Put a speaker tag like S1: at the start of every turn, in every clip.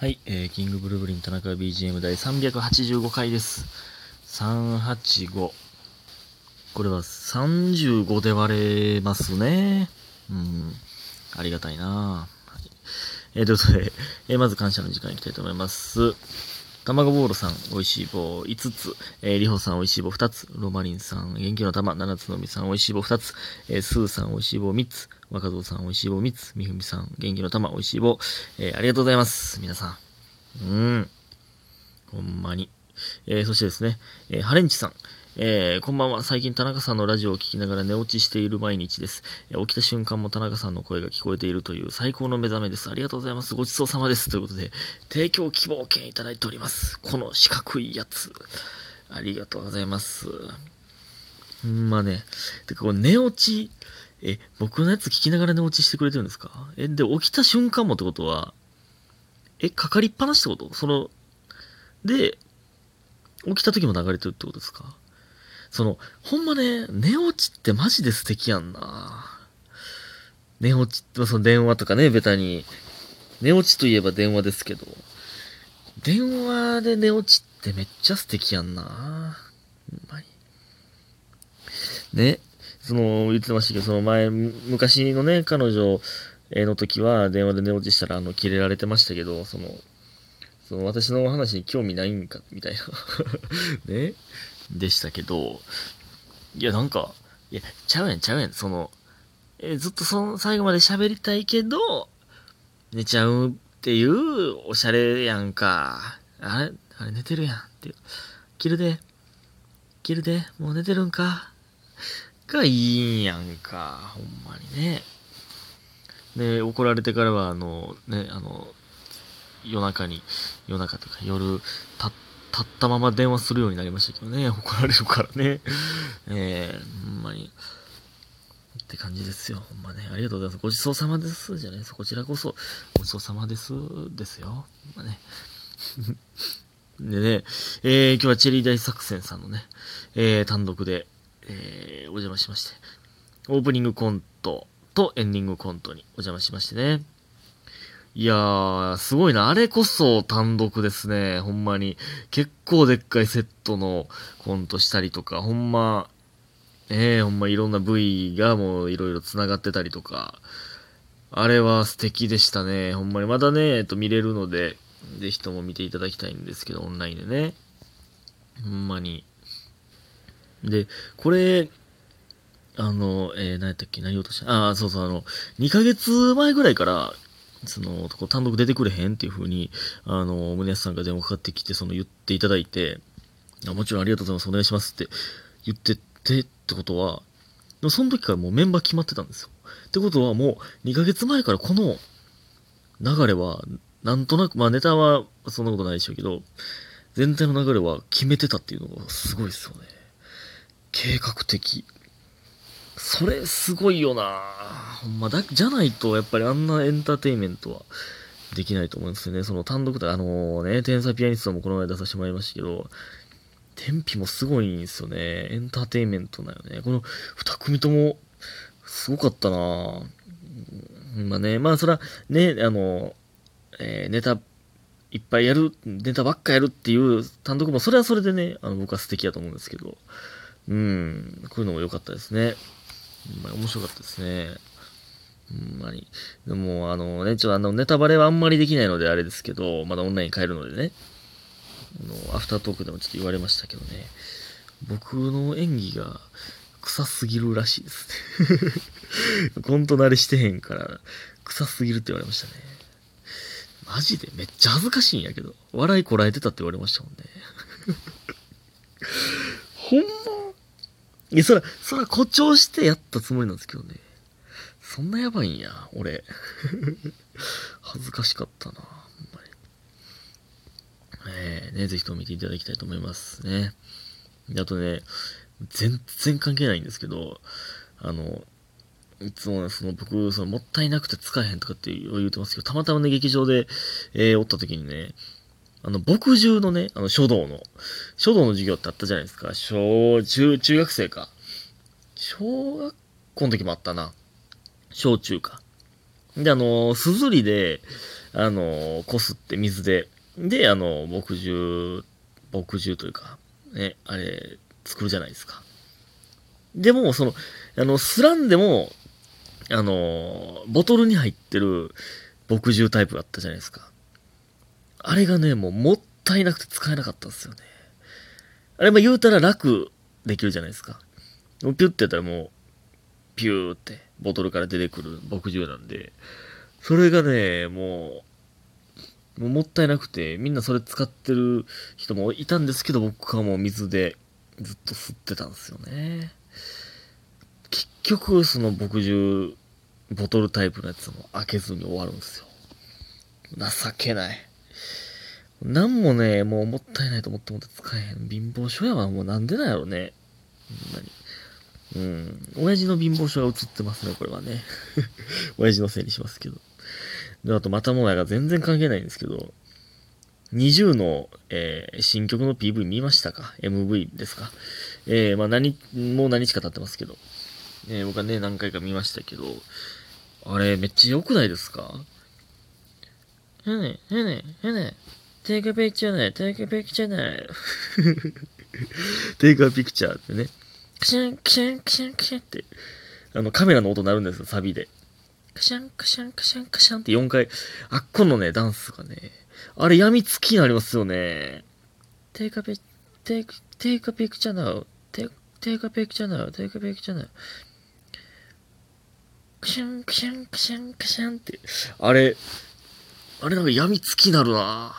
S1: はい、えー、キングブルーブリン田中 BGM 第385回です。385。これは35で割れますね。うん。ありがたいなはい。えー、ということで、えーまず感謝の時間いきたいと思います。卵ボールさん、美味しい棒5つ。えー、りほさん、美味しい棒2つ。ロマリンさん、元気の玉7つのみさん、美味しい棒2つ。えー、スーさん、美味しい棒3つ。若造さん、美味しい棒3つ。みふみさん、元気の玉、美味しい棒。えー、ありがとうございます。皆さん。うん。ほんまに。えー、そしてですね、えー、ハレンチさん。えー、こんばんは。最近田中さんのラジオを聞きながら寝落ちしている毎日です。えー起きた瞬間も田中さんの声が聞こえているという最高の目覚めです。ありがとうございます。ごちそうさまです。ということで、提供希望券いただいております。この四角いやつ。ありがとうございます。ほんまね。てか、これ寝落ち、え、僕のやつ聞きながら寝落ちしてくれてるんですか？え、で、起きた瞬間もってことは、え、かかりっぱなしってこと？その、で、起きた時も流れてるってことですか？その、ほんまね、寝落ちってマジで素敵やんな。寝落ちって、その電話とかね、ベタに。寝落ちといえば電話ですけど、電話で寝落ちってめっちゃ素敵やんな。ほんまに。ね、その、言ってましたけど、その前、昔のね、彼女の時は電話で寝落ちしたら、あの、キレられてましたけど、その、その私の話に興味ないんか、みたいな。ね。でしたけど、いや、なんか、いや、ちゃうやん、ちゃうやん。その、えずっとその最後まで喋りたいけど、寝ちゃうっていう、おしゃれやんか。あれあれ寝てるやんっていう。切るで。切るで。もう寝てるんか。がいいんやんか。ほんまにね。で、怒られてからは、あの、ね、あの、夜中に、夜中とか夜、た、立ったまま電話するようになりましたけどね。怒られるからね。えー、ほんまに。って感じですよ。ほんまね。ありがとうございます。ごちそうさまです。じゃないです。こちらこそ、ごちそうさまです。ですよ。ほんまね。でね、えー、今日はチェリー大作戦さんのね、えー、単独で、えー、お邪魔しまして、オープニングコントとエンディングコントにお邪魔しましてね。いやー、すごいな。あれこそ単独ですね。ほんまに。結構でっかいセットのコントしたりとか、ほんま、ええほんまいろんな部位がもういろいろ繋がってたりとか、あれは素敵でしたね。ほんまに。まだね、えっと、見れるので、ぜひとも見ていただきたいんですけど、オンラインでね。ほんまに。で、これ、あの、えー、何やったっけ？何言おうとした？ああ、そうそう、あの、2ヶ月前ぐらいから、その、単独出てくれへんっていう風に、あの、宗安さんが電話かかってきて、その言っていただいて、あもちろんありがとうございます、お願いしますって言っててってことは、でもその時からもうメンバー決まってたんですよ。ってことはもう2ヶ月前からこの流れは、なんとなく、まあネタはそんなことないでしょうけど、全体の流れは決めてたっていうのがすごいですよね。計画的。それすごいよなほんまだ、じゃないとやっぱりあんなエンターテインメントはできないと思うんですよね。その単独で、あのね、天才ピアニストもこの前出させてもらいましたけど、天日もすごいんですよね。エンターテインメントだよね。この二組とも、すごかったなまあね、まあそら、ね、あの、えーネタいっぱいやる、ネタばっかやるっていう単独も、それはそれでね、あの僕は素敵やと思うんですけど、うん、こういうのも良かったですね。まに面白かったですね。ほんまに。でも、あのね、ちょっとあの、ネタバレはあんまりできないのであれですけど、まだオンライン帰るのでね、あの、アフタートークでもちょっと言われましたけどね、僕の演技が臭すぎるらしいですね。コント慣れしてへんから、臭すぎるって言われましたね。マジで？めっちゃ恥ずかしいんやけど、笑いこらえてたって言われましたもんね。ほんまいや、そら、そら誇張してやったつもりなんですけどね。そんなやばいんや、俺。恥ずかしかったな、ほんまに。えー、ね、ぜひとも見ていただきたいと思いますね。であとね、全然関係ないんですけど、あの、いつもね、その僕、そのもったいなくて使えへんとかって言うてますけど、たまたまね、劇場で、えーおった時にね、あの、牧獣のね、あの、書道の、書道の授業ってあったじゃないですか。小、中、中学生か。小学校の時もあったな。小中か。で、あの、すずりで、あの、こすって水で、で、あの、牧汁、牧汁というか、ね、あれ、作るじゃないですか。でも、その、あの、すらんでも、あの、ボトルに入ってる牧汁タイプだったじゃないですか。あれがね、もうもったいなくて使えなかったんですよね。あれ、ま言うたら楽できるじゃないですか。ピュッてやったらもう、ピューってボトルから出てくる牧汁なんで、それがね、もう、もうもったいなくて、みんなそれ使ってる人もいたんですけど、僕はもう水でずっと吸ってたんですよね。結局、その牧汁、ボトルタイプのやつも開けずに終わるんですよ。情けない。なんもね、もうもったいないと思ってもって使えへん。貧乏症やわ。もうなんでなんやろね。ほんまに。うん。親父の貧乏症が映ってますね、これはね。親父のせいにしますけど。で、あと、またもやが全然関係ないんですけど、20の、えー、新曲の PV 見ましたか ?MV ですか？えー、まあ何、もう何日か経ってますけど。えー、僕はね、何回か見ましたけど、あれ、めっちゃ良くないですか？へね、へね、へね、take a picture ね、take a picture ね。take a picture ってね。クシャン、クシャン、クシャン、クシャンって、あの、カメラの音鳴るんですよ、サビで。クシャン、クシャン、クシャン、クシャンって。4回、あっこのね、ダンスがね、あれ、病みつきになりますよね。take a pic, take, take a picture now, take, take a picture now, take a picture now. クシャン、クシャン、クシャン、クシャンって、あれ、あれなんか病みつきになるな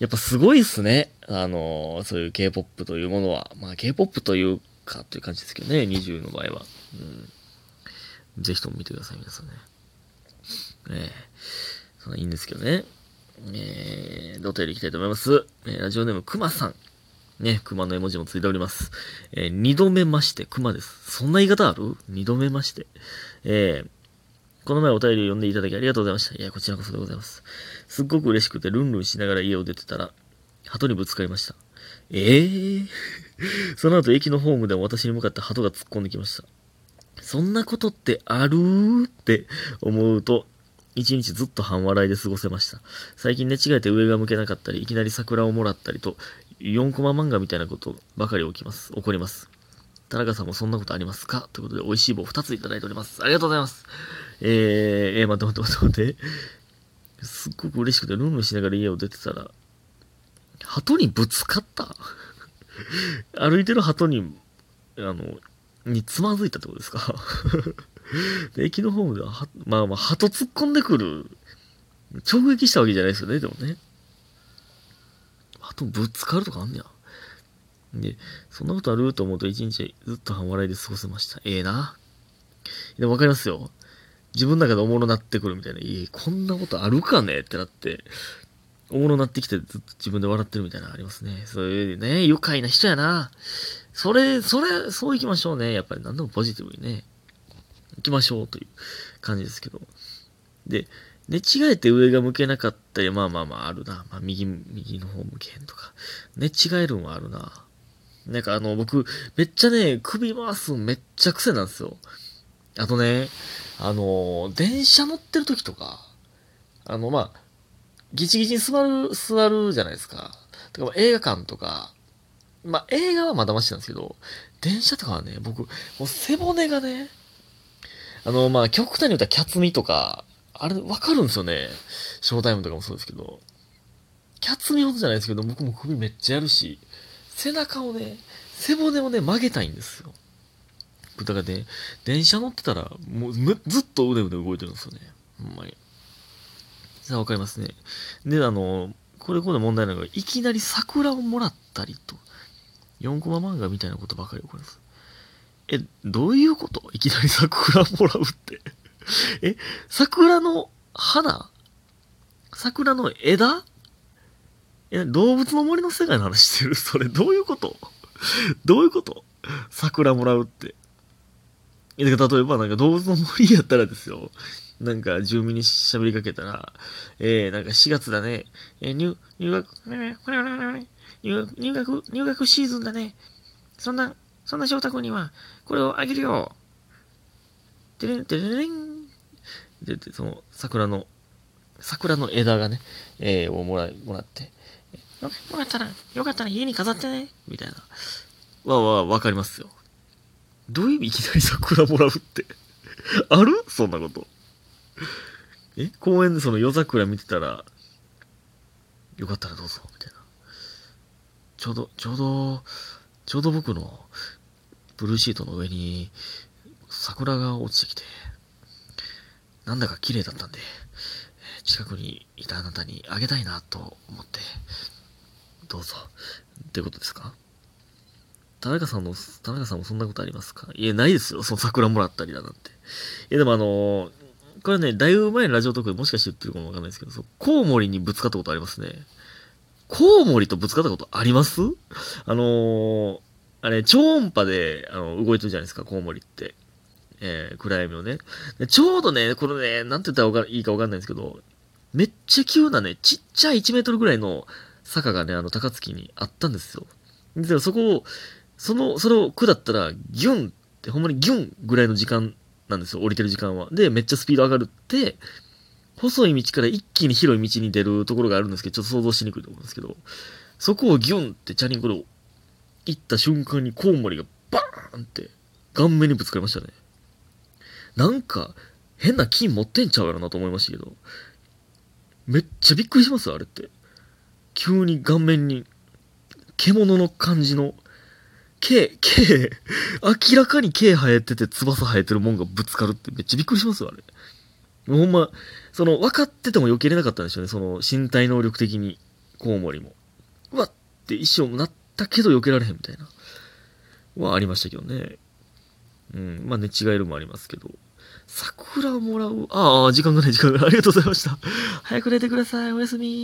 S1: やっぱすごいっすね。あの、そういう K-POP というものは。まあ K-POP というかという感じですけどね、20の場合は。うん。ぜひとも見てください、皆さんね。ええー、そいいんですけどね。えー、ドテル行きたいと思います。えー、ラジオネームくまさん。ね、熊の絵文字もついております。えー、二度目まして、熊です。そんな言い方ある？二度目まして。えー、この前お便りを読んでいただきありがとうございました。いや、こちらこそでございます。すっごく嬉しくてルンルンしながら家を出てたら、鳩にぶつかりました。ええー、その後駅のホームでも私に向かって鳩が突っ込んできました。そんなことってある？ーって思うと、一日ずっと半笑いで過ごせました。最近寝違えて上が向けなかったり、いきなり桜をもらったりと、4コマ漫画みたいなことばかり起きます。起こります。田中さんもそんなことありますか？ということで、美味しい棒2ついただいております。ありがとうございます。えー、えー、待って待って待って。すっごく嬉しくて、ルンルンしながら家を出てたら、鳩にぶつかった 歩いてる鳩に、あの、につまずいたってことですか？で駅のホームでは、まあまあ、鳩突っ込んでくる。直撃したわけじゃないですよね、でもね。鳩ぶつかるとかあんねや。で、そんなことあると思うと一日ずっと半笑いで過ごせました。ええー、な。でもわかりますよ。自分の中でおもろなってくるみたいな。ええこんなことあるかね？ってなって、おもろなってきてずっと自分で笑ってるみたいなのありますね。そういうね、愉快な人やな。それ、それ、そう行きましょうね。やっぱり何でもポジティブにね、行きましょうという感じですけど。で、寝違えて上が向けなかったり、まあまあまああるな。まあ右、右の方向けへんとか。寝違えるんはあるな。なんかあの、僕、めっちゃね、首回すめっちゃ癖なんですよ。あとね、あの、電車乗ってる時とか、あの、まあ、ギチギチに座る、座るじゃないですか。とか映画館とか、まあ映画はまだましなんですけど、電車とかはね、僕、もう背骨がね、あの、まあ極端に言ったらキャツミとか、あれわかるんですよね。ショータイムとかもそうですけど。キャツミほどじゃないですけど、僕も首めっちゃやるし、背中をね、背骨をね、曲げたいんですよ。だからね、電車乗ってたら、もうずっと腕腕動いてるんですよね。ほんまに。さあ、わかりますね。で、あの、これこそ問題なのが、いきなり桜をもらったりと、4コマ漫画みたいなことばかり起こります。え、どういうこと？いきなり桜もらうってえ、桜の花？桜の枝？え、動物の森の世界の話してる？それどういうこと？どういうこと？桜もらうって。例えばなんか動物の森やったらですよ。なんか住民に喋りかけたら、えー、なんか4月だね、えー、入、入学、入入学、入学シーズンだね。そんな、そんな翔太君には、これをあげるよ。てれんてれれん。で、その、桜の桜の枝がね、えー、をもらもらって、よかったら、よかったら家に飾ってね、みたいな。わわ、わかりますよ。どういう意味いきなり桜もらうって？ある？そんなこと。え？公園でその夜桜見てたら、よかったらどうぞ、みたいな。ちょうど、ちょうど、ちょうど僕のブルーシートの上に桜が落ちてきて、なんだか綺麗だったんで、近くにいたあなたにあげたいなと思って、どうぞ。ってことですか？田中さんの、田中さんもそんなことありますか？いや、ないですよ。その桜もらったりだなんて。いや、でもあのこれね、だいぶ前のラジオトークでもしかして言ってるかもわかんないですけど、そうコウモリにぶつかったことありますね。コウモリとぶつかったことあります？あのーあれ、超音波で、あの、動いてるじゃないですか、コウモリって。えー、暗闇をね。ちょうどね、これね、なんて言ったらいいかわかんないんですけど、めっちゃ急なね、ちっちゃい1メートルぐらいの坂がね、あの、高槻にあったんですよ。で、そこを、その、それを下ったら、ギュンって、ほんまにギュンぐらいの時間なんですよ、降りてる時間は。で、めっちゃスピード上がるって、細い道から一気に広い道に出るところがあるんですけど、ちょっと想像しにくいと思うんですけど、そこをギュンってチャリンコで行った瞬間にコウモリがバーンって顔面にぶつかりましたね。なんか、変な金持ってんちゃうやろなと思いましたけど、めっちゃびっくりします、あれって。急に顔面に、獣の感じの、毛、毛、明らかに毛生えてて翼生えてるもんがぶつかるってめっちゃびっくりしますよ、あれ。もうほんま、その、分かってても避けれなかったんでしょうね、その、身体能力的に、コウモリも。うわって一生なったけど避けられへんみたいな。はありましたけどね。うん、まあ寝違えるもありますけど。桜をもらう。ああ、時間がない、時間がない。ありがとうございました。早く寝てください。おやすみ。